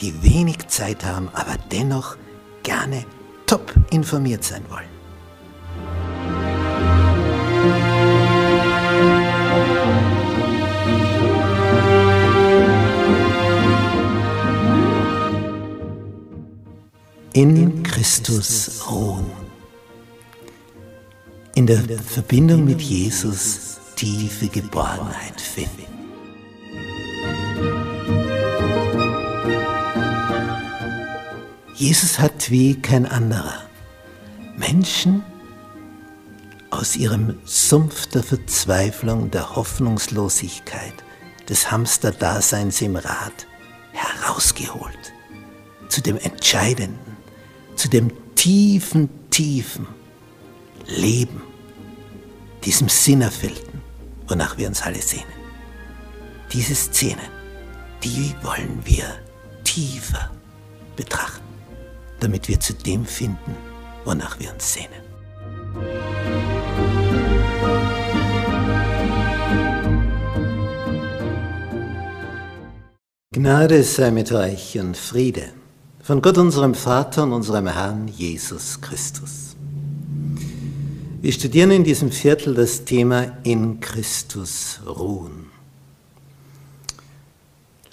die wenig Zeit haben, aber dennoch gerne top informiert sein wollen. In Christus ruhen. In der Verbindung mit Jesus tiefe Geborgenheit finden. Jesus hat wie kein anderer Menschen aus ihrem Sumpf der Verzweiflung, der Hoffnungslosigkeit, des Hamsterdaseins im Rad herausgeholt zu dem Entscheidenden, zu dem tiefen, tiefen Leben, diesem Sinnerfüllten wonach wir uns alle sehnen. Diese Szenen, die wollen wir tiefer betrachten, damit wir zu dem finden, wonach wir uns sehnen. Gnade sei mit euch und Friede von Gott unserem Vater und unserem Herrn Jesus Christus. Wir studieren in diesem Viertel das Thema in Christus ruhen.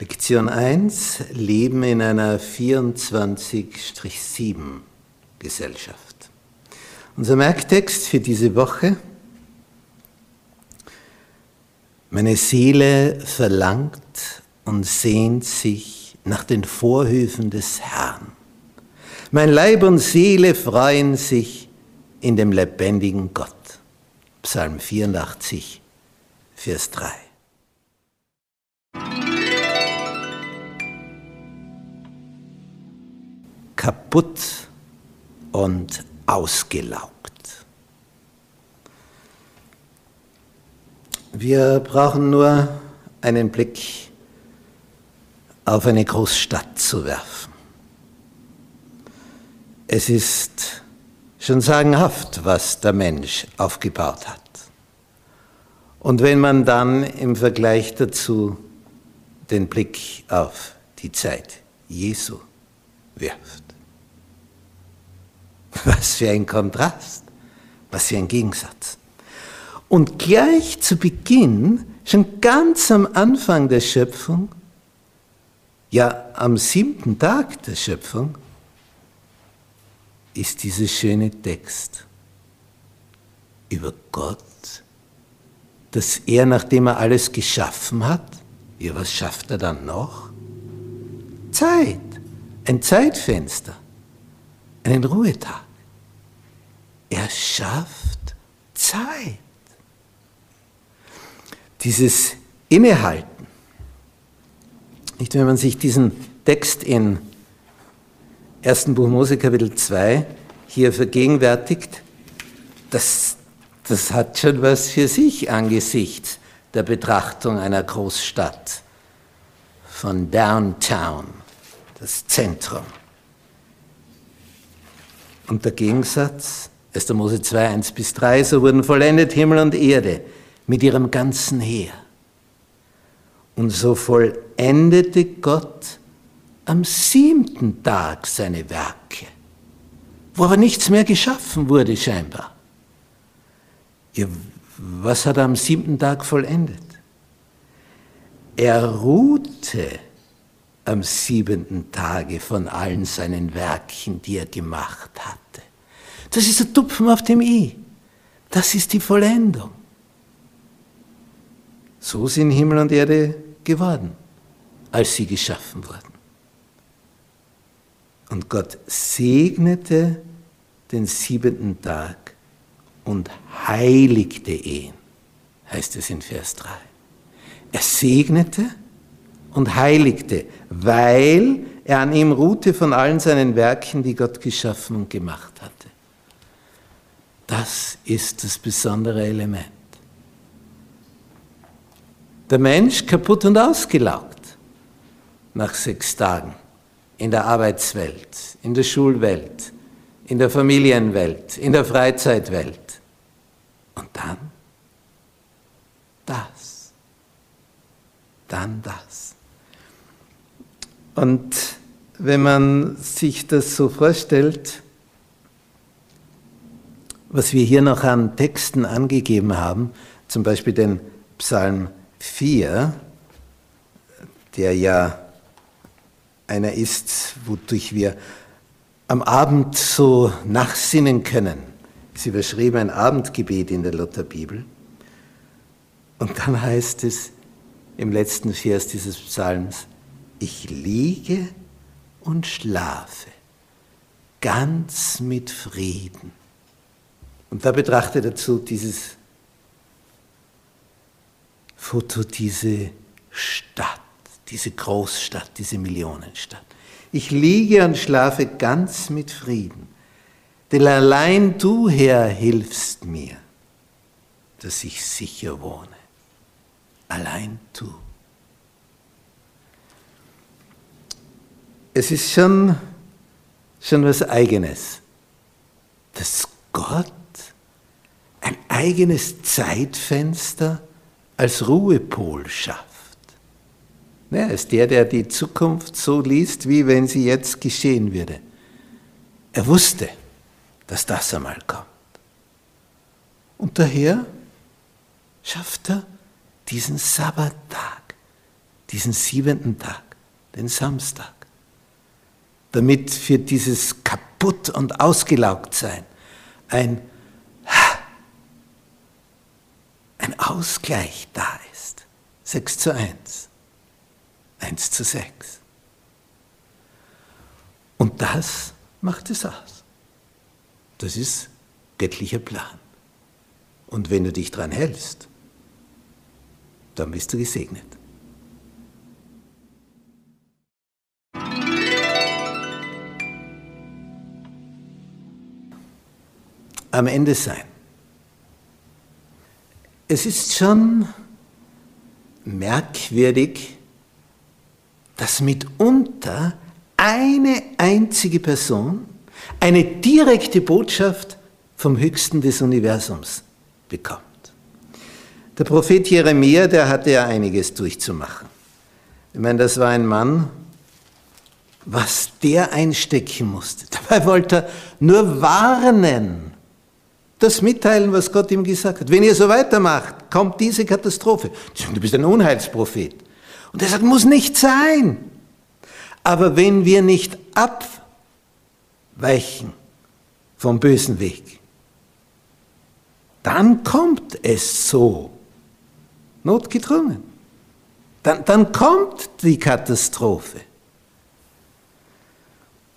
Lektion 1, Leben in einer 24-7 Gesellschaft. Unser Merktext für diese Woche, meine Seele verlangt und sehnt sich nach den Vorhöfen des Herrn. Mein Leib und Seele freuen sich in dem lebendigen Gott. Psalm 84, Vers 3. Kaputt und ausgelaugt. Wir brauchen nur einen Blick auf eine Großstadt zu werfen. Es ist Schon sagenhaft, was der Mensch aufgebaut hat. Und wenn man dann im Vergleich dazu den Blick auf die Zeit Jesu wirft, was für ein Kontrast, was für ein Gegensatz. Und gleich zu Beginn, schon ganz am Anfang der Schöpfung, ja am siebten Tag der Schöpfung, ist dieser schöne Text über Gott, dass er, nachdem er alles geschaffen hat, ja, was schafft er dann noch? Zeit, ein Zeitfenster, einen Ruhetag. Er schafft Zeit. Dieses Innehalten. Nicht, wenn man sich diesen Text in ersten Buch Mose Kapitel 2 hier vergegenwärtigt, das, das hat schon was für sich angesichts der Betrachtung einer Großstadt von Downtown, das Zentrum. Und der Gegensatz, 1. Mose 2, 1 bis 3, so wurden vollendet Himmel und Erde mit ihrem ganzen Heer. Und so vollendete Gott am siebten Tag seine Werke, wo aber nichts mehr geschaffen wurde scheinbar. Ja, was hat er am siebten Tag vollendet? er ruhte am siebenten Tage von allen seinen Werken, die er gemacht hatte. Das ist der Tupfen auf dem I. Das ist die Vollendung. So sind Himmel und Erde geworden, als sie geschaffen wurden. Und Gott segnete den siebenten Tag und heiligte ihn, heißt es in Vers 3. Er segnete und heiligte, weil er an ihm ruhte von allen seinen Werken, die Gott geschaffen und gemacht hatte. Das ist das besondere Element. Der Mensch kaputt und ausgelaugt nach sechs Tagen in der Arbeitswelt, in der Schulwelt, in der Familienwelt, in der Freizeitwelt. Und dann das. Dann das. Und wenn man sich das so vorstellt, was wir hier noch an Texten angegeben haben, zum Beispiel den Psalm 4, der ja einer ist, wodurch wir am Abend so nachsinnen können. Sie überschrieben ein Abendgebet in der Lutherbibel. Und dann heißt es im letzten Vers dieses Psalms, ich liege und schlafe ganz mit Frieden. Und da betrachte dazu dieses Foto, diese Stadt, diese Großstadt, diese Millionenstadt. Ich liege und schlafe ganz mit Frieden, denn allein du, Herr, hilfst mir, dass ich sicher wohne. Allein du. Es ist schon, schon was Eigenes, dass Gott ein eigenes Zeitfenster als Ruhepol schafft. Er ist der, der die Zukunft so liest, wie wenn sie jetzt geschehen würde. Er wusste, dass das einmal kommt. Und daher schafft er diesen Sabbattag, diesen siebenten Tag, den Samstag, damit für dieses kaputt und ausgelaugt sein ein, ein Ausgleich da ist. 6 zu 1. 1 zu 6. Und das macht es aus. Das ist göttlicher Plan. Und wenn du dich dran hältst, dann bist du gesegnet. Am Ende sein. Es ist schon merkwürdig, dass mitunter eine einzige Person eine direkte Botschaft vom Höchsten des Universums bekommt. Der Prophet Jeremia, der hatte ja einiges durchzumachen. Ich meine, das war ein Mann, was der einstecken musste. Dabei wollte er nur warnen, das mitteilen, was Gott ihm gesagt hat. Wenn ihr so weitermacht, kommt diese Katastrophe. Du bist ein Unheilsprophet. Und er sagt, muss nicht sein. Aber wenn wir nicht abweichen vom bösen Weg, dann kommt es so. Notgedrungen. Dann, dann kommt die Katastrophe.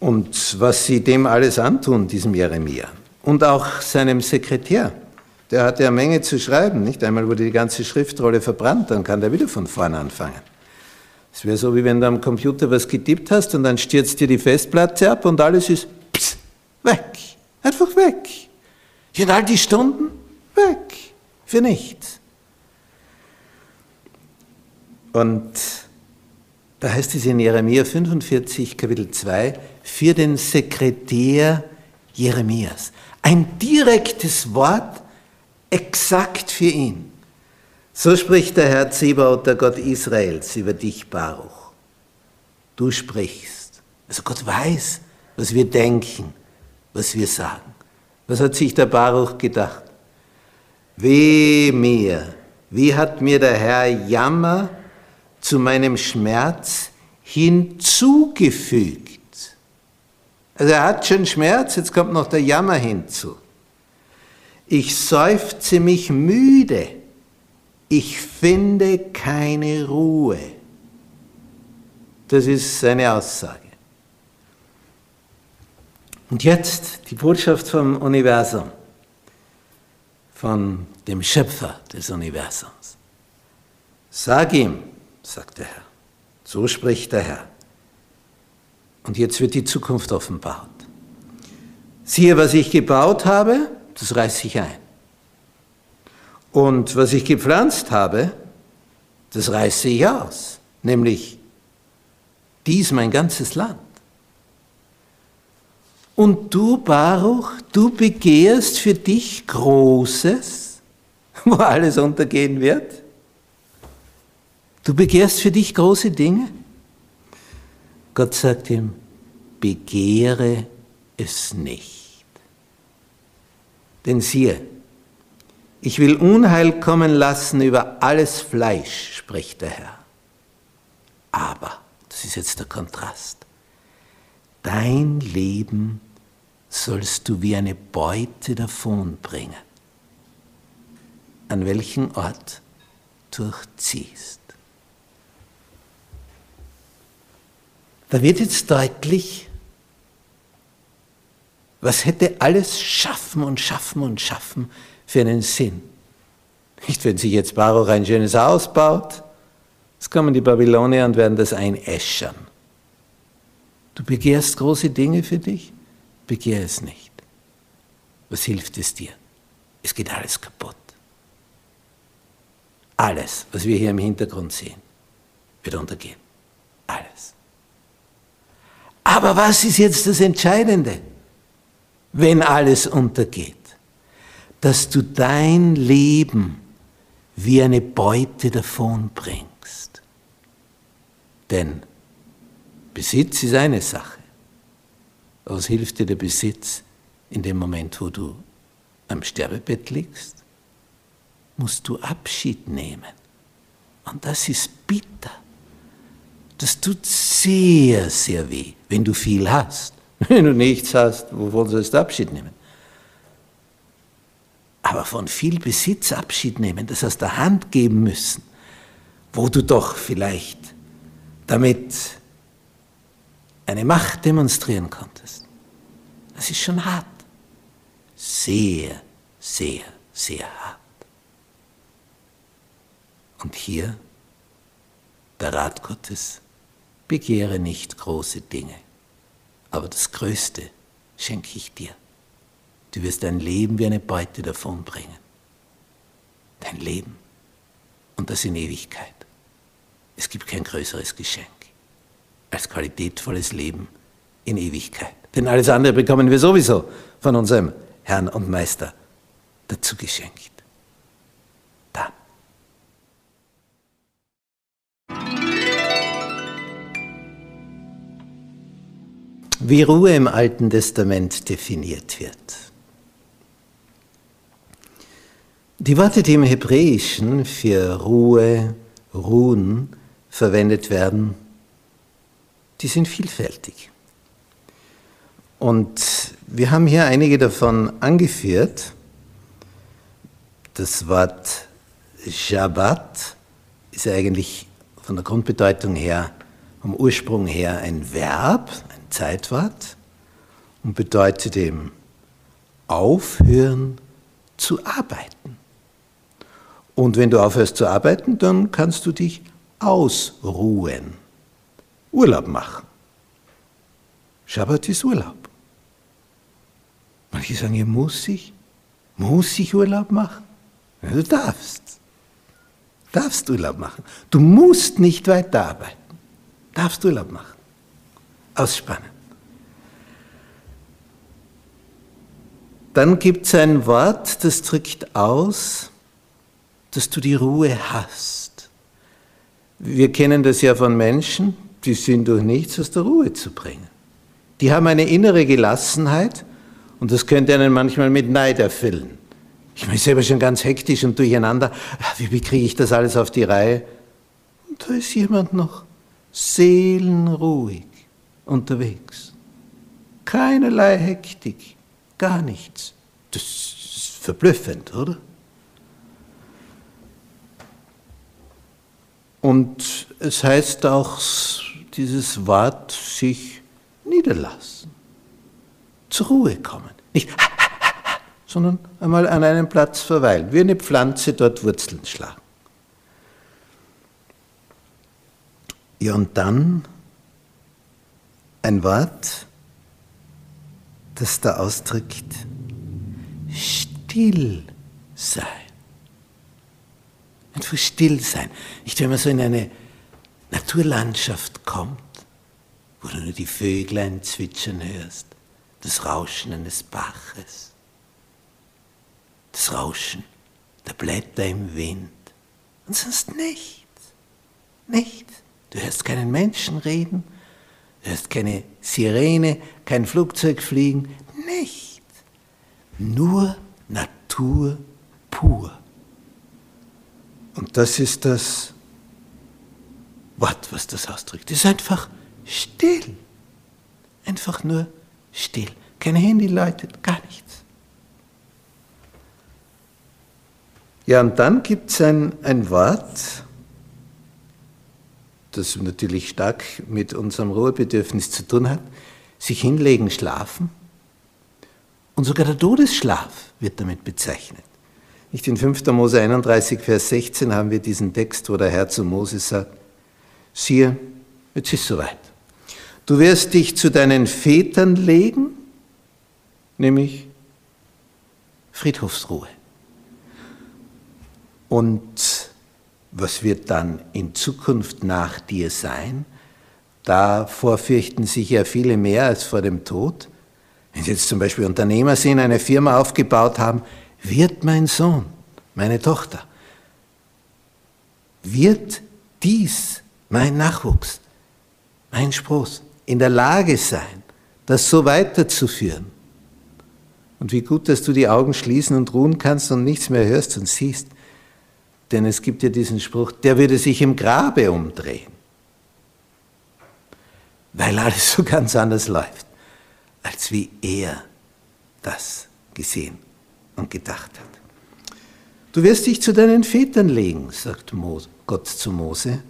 Und was sie dem alles antun, diesem Jeremia, und auch seinem Sekretär, der hatte eine Menge zu schreiben, nicht? Einmal wurde die ganze Schriftrolle verbrannt, dann kann der wieder von vorne anfangen. Es wäre so, wie wenn du am Computer was getippt hast und dann stürzt dir die Festplatte ab und alles ist pss, weg. Einfach weg. Und all die Stunden weg. Für nichts. Und da heißt es in Jeremia 45, Kapitel 2, für den Sekretär Jeremias. Ein direktes Wort, exakt für ihn. So spricht der Herr Zebaoth, der Gott Israels, über dich, Baruch. Du sprichst. Also Gott weiß, was wir denken, was wir sagen. Was hat sich der Baruch gedacht? Weh mir, wie hat mir der Herr Jammer zu meinem Schmerz hinzugefügt. Also er hat schon Schmerz, jetzt kommt noch der Jammer hinzu. Ich seufze mich müde, ich finde keine Ruhe. Das ist seine Aussage. Und jetzt die Botschaft vom Universum, von dem Schöpfer des Universums. Sag ihm, sagt der Herr, so spricht der Herr. Und jetzt wird die Zukunft offenbart. Siehe, was ich gebaut habe, das reiße ich ein. Und was ich gepflanzt habe, das reiße ich aus, nämlich dies mein ganzes Land. Und du, Baruch, du begehrst für dich Großes, wo alles untergehen wird. Du begehrst für dich große Dinge. Gott sagt ihm, begehre es nicht. Denn siehe, ich will Unheil kommen lassen über alles Fleisch, spricht der Herr. Aber, das ist jetzt der Kontrast, dein Leben sollst du wie eine Beute davonbringen, an welchen Ort durchziehst. Da wird jetzt deutlich, was hätte alles schaffen und schaffen und schaffen für einen Sinn. Nicht, wenn sich jetzt Baruch ein schönes Haus baut, jetzt kommen die Babylonier und werden das einäschern. Du begehrst große Dinge für dich, begehr es nicht. Was hilft es dir? Es geht alles kaputt. Alles, was wir hier im Hintergrund sehen, wird untergehen. Alles. Aber was ist jetzt das Entscheidende, wenn alles untergeht? Dass du dein Leben wie eine Beute davonbringst. Denn Besitz ist eine Sache. Was hilft dir der Besitz in dem Moment, wo du am Sterbebett liegst? Musst du Abschied nehmen. Und das ist bitter. Das tut sehr, sehr weh, wenn du viel hast. Wenn du nichts hast, wovon sollst du Abschied nehmen? Aber von viel Besitz Abschied nehmen, das aus der Hand geben müssen, wo du doch vielleicht damit eine Macht demonstrieren konntest. Das ist schon hart. Sehr, sehr, sehr hart. Und hier der Rat Gottes begehre nicht große Dinge, aber das Größte schenke ich dir. Du wirst dein Leben wie eine Beute davonbringen. Dein Leben und das in Ewigkeit. Es gibt kein größeres Geschenk als qualitätvolles Leben in Ewigkeit. Denn alles andere bekommen wir sowieso von unserem Herrn und Meister dazu geschenkt. Wie Ruhe im Alten Testament definiert wird. Die Worte, die im Hebräischen für Ruhe, Ruhen verwendet werden, die sind vielfältig. Und wir haben hier einige davon angeführt. Das Wort Shabbat ist eigentlich von der Grundbedeutung her, vom Ursprung her ein Verb, Zeitwort und bedeutet eben aufhören zu arbeiten. Und wenn du aufhörst zu arbeiten, dann kannst du dich ausruhen, Urlaub machen. Schabbat ist Urlaub. Manche sagen, muss ich? Muss ich Urlaub machen? Ja, du darfst. Darfst Urlaub machen. Du musst nicht weiterarbeiten. Darfst Urlaub machen ausspannen. Dann gibt es ein Wort, das drückt aus, dass du die Ruhe hast. Wir kennen das ja von Menschen, die sind durch nichts aus der Ruhe zu bringen. Die haben eine innere Gelassenheit und das könnte einen manchmal mit Neid erfüllen. Ich bin selber schon ganz hektisch und durcheinander. Wie kriege ich das alles auf die Reihe? Und da ist jemand noch seelenruhig unterwegs. Keinerlei Hektik, gar nichts. Das ist verblüffend, oder? Und es heißt auch dieses Wort sich niederlassen, zur Ruhe kommen. Nicht sondern einmal an einem Platz verweilen, wie eine Pflanze dort Wurzeln schlagen. Ja, und dann ein Wort, das da ausdrückt, still sein. Einfach still sein. Nicht, wenn man so in eine Naturlandschaft kommt, wo du nur die Vöglein zwitschern hörst, das Rauschen eines Baches, das Rauschen der Blätter im Wind und sonst nichts. Nichts. Du hörst keinen Menschen reden, du hörst keine Sirene, kein Flugzeug fliegen, nichts. Nur Natur pur. Und das ist das Wort, was das ausdrückt. Es ist einfach still. Einfach nur still. Kein Handy läutet, gar nichts. Ja, und dann gibt es ein, ein Wort, das natürlich stark mit unserem Ruhebedürfnis zu tun hat, sich hinlegen, schlafen. Und sogar der Todesschlaf wird damit bezeichnet. Nicht in 5. Mose 31, Vers 16 haben wir diesen Text, wo der Herr zu Mose sagt, siehe, jetzt ist soweit. Du wirst dich zu deinen Vätern legen, nämlich Friedhofsruhe. Und was wird dann in Zukunft nach dir sein? Davor fürchten sich ja viele mehr als vor dem Tod. Wenn Sie jetzt zum Beispiel Unternehmer sind, eine Firma aufgebaut haben, wird mein Sohn, meine Tochter, wird dies, mein Nachwuchs, mein Spross, in der Lage sein, das so weiterzuführen. Und wie gut, dass du die Augen schließen und ruhen kannst und nichts mehr hörst und siehst. Denn es gibt ja diesen Spruch, der würde sich im Grabe umdrehen. Weil alles so ganz anders läuft, als wie er das gesehen und gedacht hat. Du wirst dich zu deinen Vätern legen, sagt Gott zu Mose,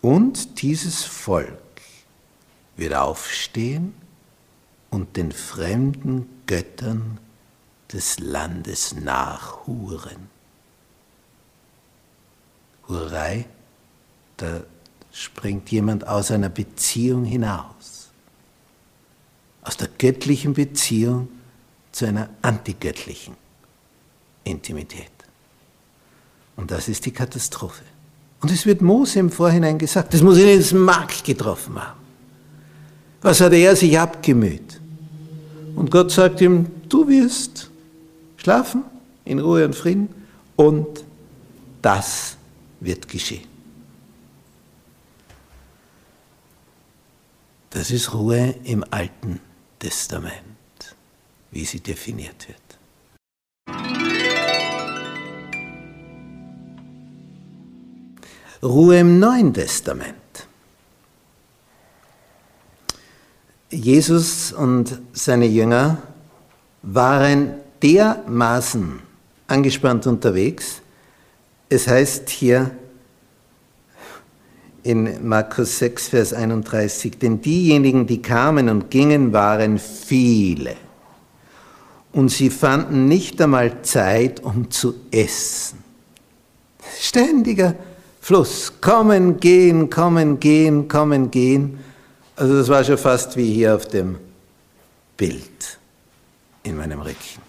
und dieses Volk wird aufstehen und den fremden Göttern des Landes nachhuren. Hurerei, da springt jemand aus einer Beziehung hinaus. Aus der göttlichen Beziehung zu einer antigöttlichen Intimität. Und das ist die Katastrophe. Und es wird Mose im Vorhinein gesagt, das muss ihn ins Mark getroffen haben. Was hat er sich abgemüht? Und Gott sagt ihm, du wirst schlafen in Ruhe und Frieden und das wird geschehen. Das ist Ruhe im Alten Testament, wie sie definiert wird. Ruhe im Neuen Testament. Jesus und seine Jünger waren dermaßen angespannt unterwegs, es heißt hier in Markus 6, Vers 31, denn diejenigen, die kamen und gingen, waren viele. Und sie fanden nicht einmal Zeit, um zu essen. Ständiger Fluss. Kommen, gehen, kommen, gehen, kommen, gehen. Also das war schon fast wie hier auf dem Bild in meinem Rücken.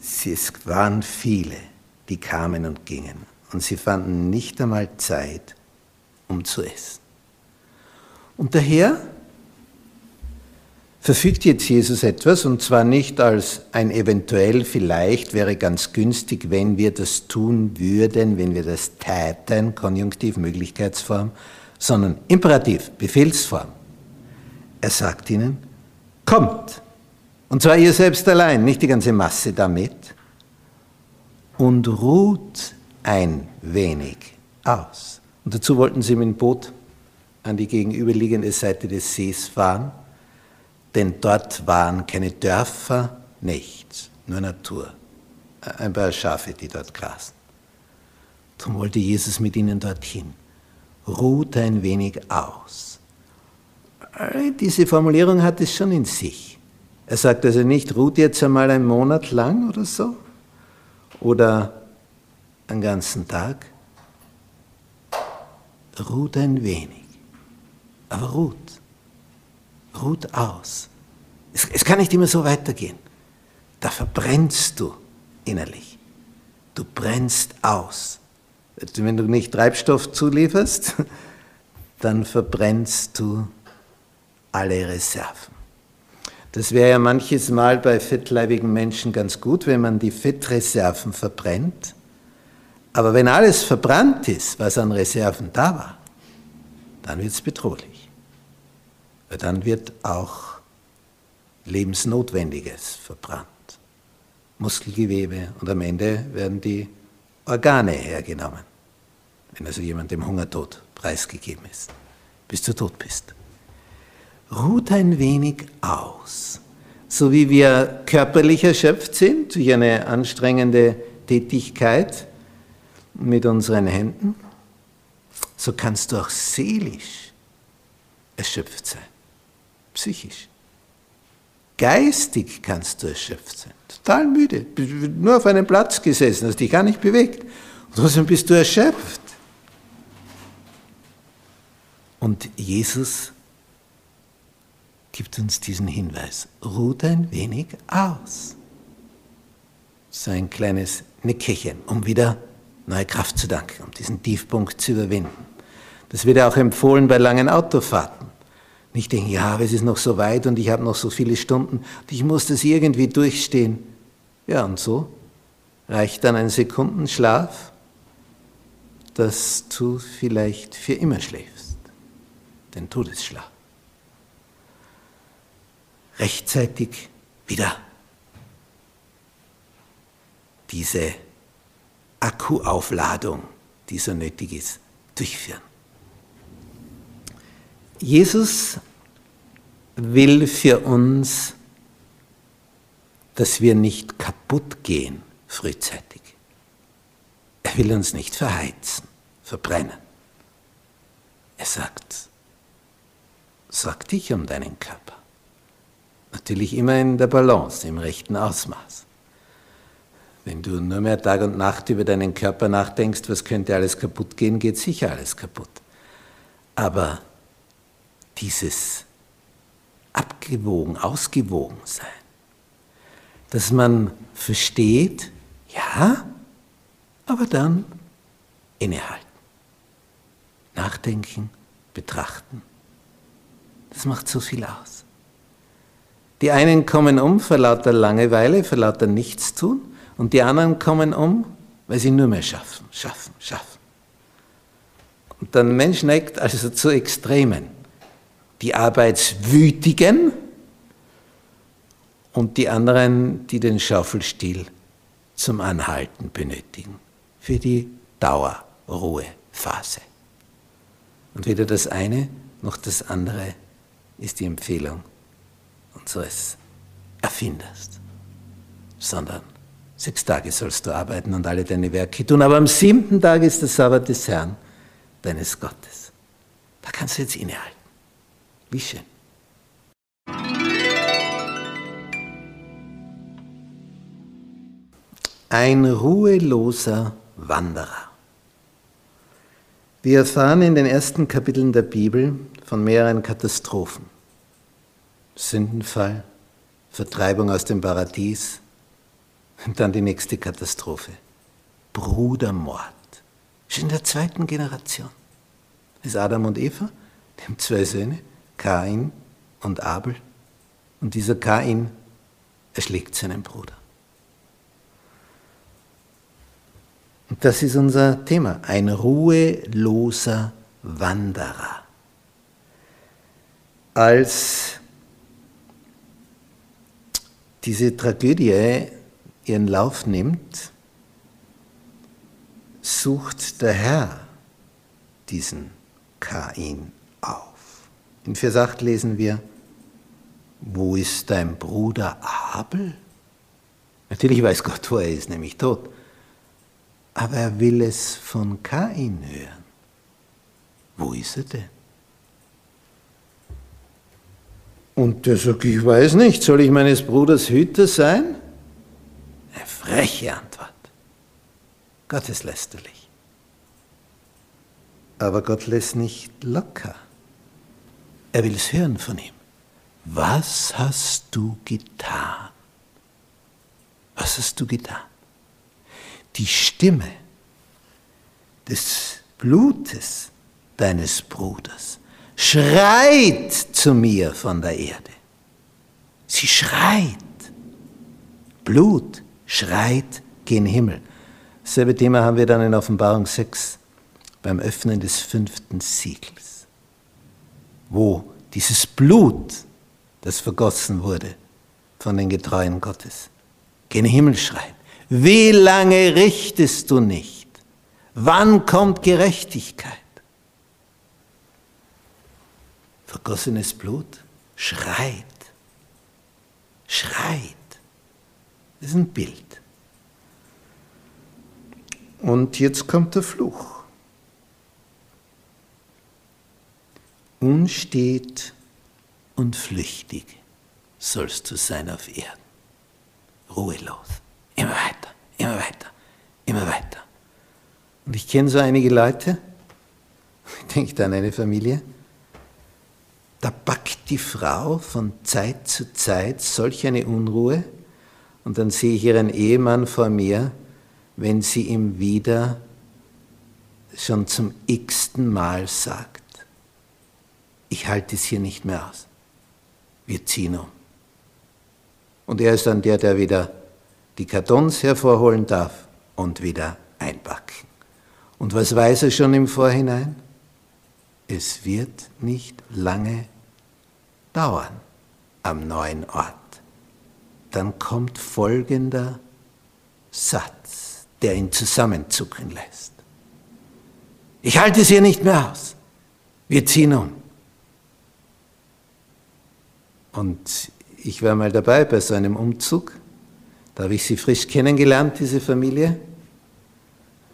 Es waren viele die kamen und gingen. Und sie fanden nicht einmal Zeit, um zu essen. Und daher verfügt jetzt Jesus etwas, und zwar nicht als ein eventuell, vielleicht wäre ganz günstig, wenn wir das tun würden, wenn wir das täten, Konjunktiv, Möglichkeitsform, sondern Imperativ, Befehlsform. Er sagt ihnen, kommt. Und zwar ihr selbst allein, nicht die ganze Masse damit, und ruht ein wenig aus. Und dazu wollten sie mit dem Boot an die gegenüberliegende Seite des Sees fahren, denn dort waren keine Dörfer, nichts, nur Natur. Ein paar Schafe, die dort grasen. Darum wollte Jesus mit ihnen dorthin. Ruht ein wenig aus. Diese Formulierung hat es schon in sich. Er sagt also nicht, ruht jetzt einmal einen Monat lang oder so oder einen ganzen Tag. Ruht ein wenig, aber ruht. Ruht aus. Es, es kann nicht immer so weitergehen. Da verbrennst du innerlich. Du brennst aus. Wenn du nicht Treibstoff zulieferst, dann verbrennst du alle Reserven. Das wäre ja manches Mal bei fettleibigen Menschen ganz gut, wenn man die Fettreserven verbrennt. Aber wenn alles verbrannt ist, was an Reserven da war, dann wird es bedrohlich. Weil dann wird auch Lebensnotwendiges verbrannt. Muskelgewebe und am Ende werden die Organe hergenommen. Wenn also jemand dem Hungertod preisgegeben ist, bis du tot bist ruht ein wenig aus. So wie wir körperlich erschöpft sind durch eine anstrengende Tätigkeit mit unseren Händen, so kannst du auch seelisch erschöpft sein, psychisch. Geistig kannst du erschöpft sein, total müde, nur auf einem Platz gesessen, hast dich gar nicht bewegt. Und trotzdem bist du erschöpft. Und Jesus gibt uns diesen Hinweis. Ruht ein wenig aus. So ein kleines Nickerchen, um wieder neue Kraft zu danken, um diesen Tiefpunkt zu überwinden. Das wird ja auch empfohlen bei langen Autofahrten. Nicht denken, ja, aber es ist noch so weit und ich habe noch so viele Stunden und ich muss das irgendwie durchstehen. Ja, und so reicht dann ein Sekundenschlaf, dass du vielleicht für immer schläfst, den Todesschlaf rechtzeitig wieder diese Akkuaufladung, die so nötig ist, durchführen. Jesus will für uns, dass wir nicht kaputt gehen frühzeitig. Er will uns nicht verheizen, verbrennen. Er sagt, sorg dich um deinen Körper. Natürlich immer in der Balance, im rechten Ausmaß. Wenn du nur mehr Tag und Nacht über deinen Körper nachdenkst, was könnte alles kaputt gehen, geht sicher alles kaputt. Aber dieses abgewogen, ausgewogen sein, dass man versteht, ja, aber dann innehalten, nachdenken, betrachten, das macht so viel aus. Die einen kommen um vor lauter Langeweile, vor lauter Nichtstun, und die anderen kommen um, weil sie nur mehr schaffen, schaffen, schaffen. Und der Mensch neigt also zu Extremen. Die Arbeitswütigen und die anderen, die den Schaufelstiel zum Anhalten benötigen, für die Dauerruhephase. Und weder das eine noch das andere ist die Empfehlung unseres Erfinders, sondern sechs Tage sollst du arbeiten und alle deine Werke tun, aber am siebten Tag ist der Sabbat des Herrn, deines Gottes. Da kannst du jetzt innehalten. Wie schön. Ein ruheloser Wanderer. Wir erfahren in den ersten Kapiteln der Bibel von mehreren Katastrophen. Sündenfall, Vertreibung aus dem Paradies und dann die nächste Katastrophe. Brudermord. Schon in der zweiten Generation. ist Adam und Eva, die haben zwei Söhne, Kain und Abel. Und dieser Kain erschlägt seinen Bruder. Und das ist unser Thema, ein ruheloser Wanderer. Als diese Tragödie ihren Lauf nimmt, sucht der Herr diesen Kain auf. In Vers 8 lesen wir, wo ist dein Bruder Abel? Natürlich weiß Gott, wo er ist, nämlich tot. Aber er will es von Kain hören. Wo ist er denn? Und der sagt, ich weiß nicht, soll ich meines Bruders Hüter sein? Eine freche Antwort. Gotteslästerlich. Aber Gott lässt nicht locker. Er will es hören von ihm. Was hast du getan? Was hast du getan? Die Stimme des Blutes deines Bruders schreit zu mir von der Erde. Sie schreit. Blut schreit gen Himmel. Dasselbe Thema haben wir dann in Offenbarung 6 beim Öffnen des fünften Siegels, wo dieses Blut, das vergossen wurde von den Getreuen Gottes, gen Himmel schreit. Wie lange richtest du nicht? Wann kommt Gerechtigkeit? Vergossenes Blut schreit, schreit. Das ist ein Bild. Und jetzt kommt der Fluch. Unstet und flüchtig sollst du sein auf Erden. Ruhelos. Immer weiter, immer weiter, immer weiter. Und ich kenne so einige Leute, ich denke an eine Familie, da packt die Frau von Zeit zu Zeit solch eine Unruhe und dann sehe ich ihren Ehemann vor mir, wenn sie ihm wieder schon zum x-ten Mal sagt, ich halte es hier nicht mehr aus, wir ziehen um. Und er ist dann der, der wieder die Kartons hervorholen darf und wieder einpacken. Und was weiß er schon im Vorhinein? Es wird nicht lange dauern am neuen Ort. Dann kommt folgender Satz, der ihn zusammenzucken lässt. Ich halte es hier nicht mehr aus. Wir ziehen um. Und ich war mal dabei bei so einem Umzug. Da habe ich sie frisch kennengelernt, diese Familie.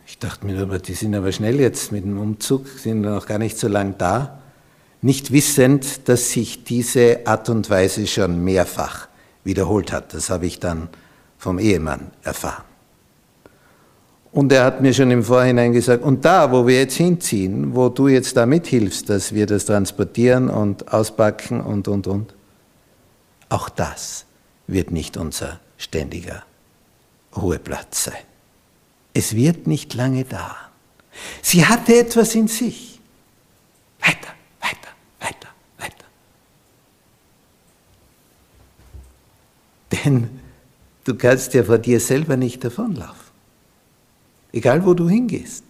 Ich dachte mir, die sind aber schnell jetzt mit dem Umzug, sind noch gar nicht so lang da. Nicht wissend, dass sich diese Art und Weise schon mehrfach wiederholt hat. Das habe ich dann vom Ehemann erfahren. Und er hat mir schon im Vorhinein gesagt, und da, wo wir jetzt hinziehen, wo du jetzt da mithilfst, dass wir das transportieren und auspacken und, und, und, auch das wird nicht unser ständiger Ruheplatz sein. Es wird nicht lange dauern. Sie hatte etwas in sich. Weiter, weiter. Denn du kannst ja vor dir selber nicht davonlaufen. Egal wo du hingehst.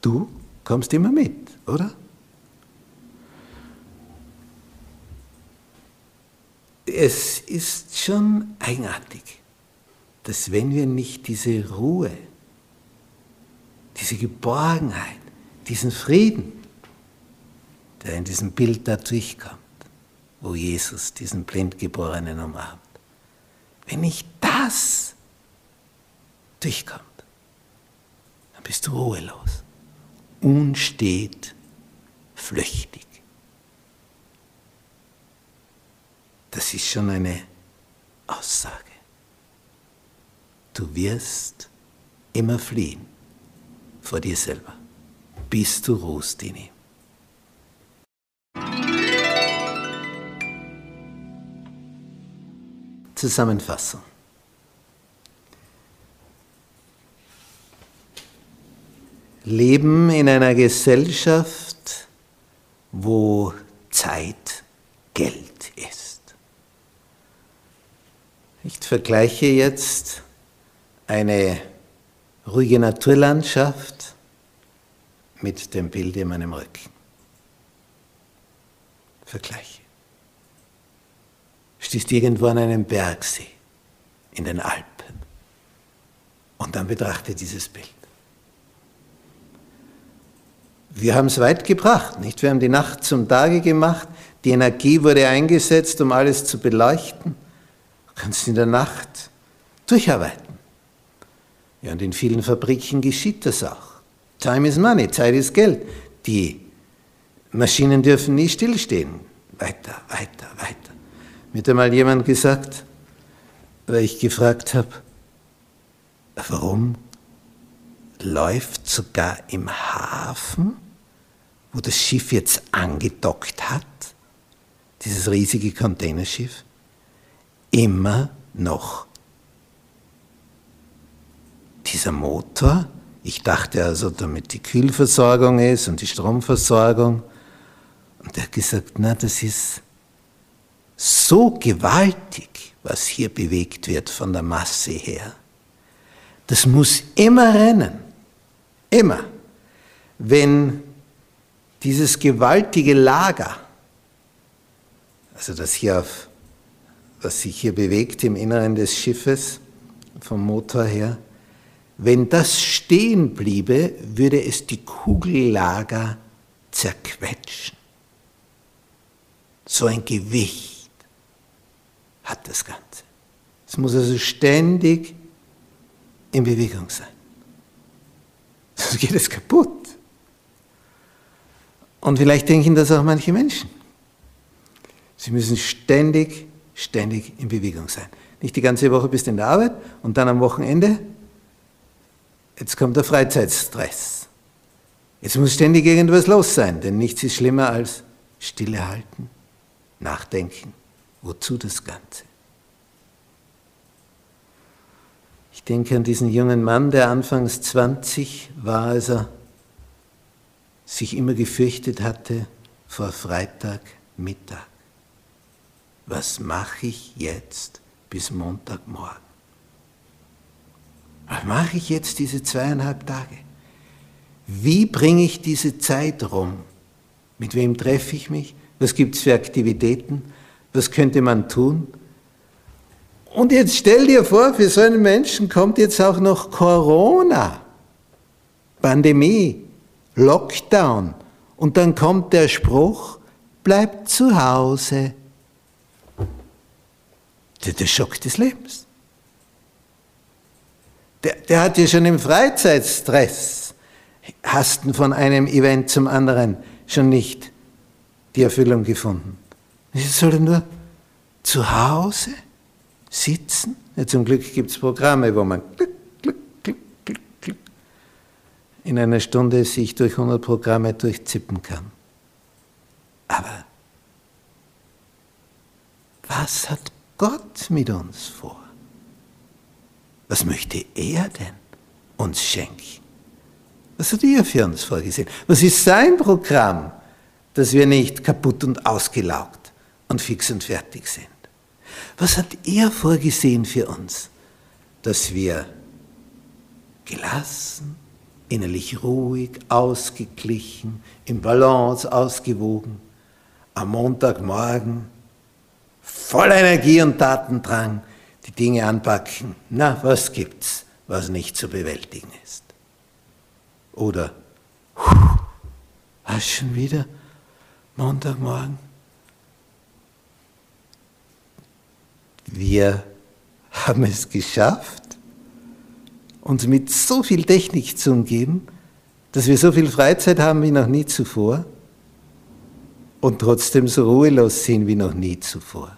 Du kommst immer mit, oder? Es ist schon eigenartig, dass wenn wir nicht diese Ruhe, diese Geborgenheit, diesen Frieden, der in diesem Bild da durchkommt, wo Jesus diesen Blindgeborenen umarmt, wenn nicht das durchkommt, dann bist du ruhelos, unstet, flüchtig. Das ist schon eine Aussage. Du wirst immer fliehen vor dir selber, bis du ruhst in ihm. Zusammenfassung. Leben in einer Gesellschaft, wo Zeit Geld ist. Ich vergleiche jetzt eine ruhige Naturlandschaft mit dem Bild in meinem Rücken. Vergleiche. Stehst irgendwo an einem Bergsee in den Alpen und dann betrachte dieses Bild. wir haben es weit gebracht, nicht? Wir haben die Nacht zum Tage gemacht, die Energie wurde eingesetzt, um alles zu beleuchten. Du kannst in der Nacht durcharbeiten. Ja, und in vielen Fabriken geschieht das auch. Time is money, Zeit ist Geld. Die Maschinen dürfen nie stillstehen. Weiter, weiter, weiter. Mir hat einmal jemand gesagt, weil ich gefragt habe, warum läuft sogar im Hafen, wo das Schiff jetzt angedockt hat, dieses riesige Containerschiff, immer noch dieser Motor. Ich dachte also, damit die Kühlversorgung ist und die Stromversorgung. Und er hat gesagt, na, das ist so gewaltig, was hier bewegt wird von der Masse her. Das muss immer rennen. Immer. Wenn dieses gewaltige Lager, also das hier auf, was sich hier bewegt im Inneren des Schiffes, vom Motor her, wenn das stehen bliebe, würde es die Kugellager zerquetschen. So ein Gewicht hat das Ganze. Es muss also ständig in Bewegung sein. Sonst geht es kaputt. Und vielleicht denken das auch manche Menschen. Sie müssen ständig, ständig in Bewegung sein. Nicht die ganze Woche bist du in der Arbeit und dann am Wochenende, jetzt kommt der Freizeitstress. Jetzt muss ständig irgendwas los sein, denn nichts ist schlimmer als Stille halten, nachdenken. Wozu das Ganze? Ich denke an diesen jungen Mann, der anfangs 20 war, als er sich immer gefürchtet hatte vor Freitagmittag. Was mache ich jetzt bis Montagmorgen? Was mache ich jetzt diese zweieinhalb Tage? Wie bringe ich diese Zeit rum? Mit wem treffe ich mich? Was gibt es für Aktivitäten? Was könnte man tun? Und jetzt stell dir vor, für so einen Menschen kommt jetzt auch noch Corona, Pandemie, Lockdown. Und dann kommt der Spruch, bleib zu Hause. Der Schock des Lebens. Der, der hat ja schon im Freizeitstress, Hasten von einem Event zum anderen, schon nicht die Erfüllung gefunden. Jetzt soll er nur zu Hause sitzen. Ja, zum Glück gibt es Programme, wo man in einer Stunde sich durch 100 Programme durchzippen kann. Aber was hat Gott mit uns vor? Was möchte er denn uns schenken? Was hat er für uns vorgesehen? Was ist sein Programm, dass wir nicht kaputt und ausgelaugt und fix und fertig sind? Was hat er vorgesehen für uns? Dass wir gelassen, innerlich ruhig, ausgeglichen, im Balance, ausgewogen, am Montagmorgen voller Energie und Tatendrang die Dinge anpacken. Na, was gibt's, was nicht zu bewältigen ist? Oder, was schon wieder? Montagmorgen? Wir haben es geschafft, uns mit so viel Technik zu umgeben, dass wir so viel Freizeit haben wie noch nie zuvor und trotzdem so ruhelos sind wie noch nie zuvor.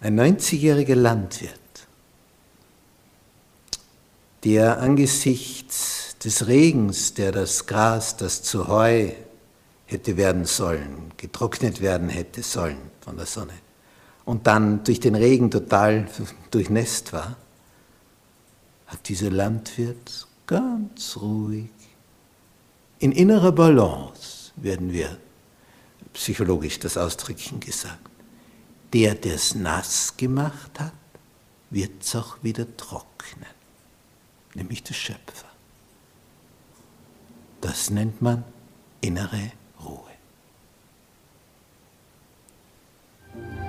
Ein 90-jähriger Landwirt, der angesichts des Regens, der das Gras, das zu Heu hätte werden sollen, getrocknet werden hätte sollen von der Sonne und dann durch den Regen total durchnässt war, hat dieser Landwirt ganz ruhig, in innerer Balance, werden wir psychologisch das ausdrücken gesagt, der, der es nass gemacht hat, wird es auch wieder trocknen, nämlich der Schöpfer. Das nennt man innere Thank you.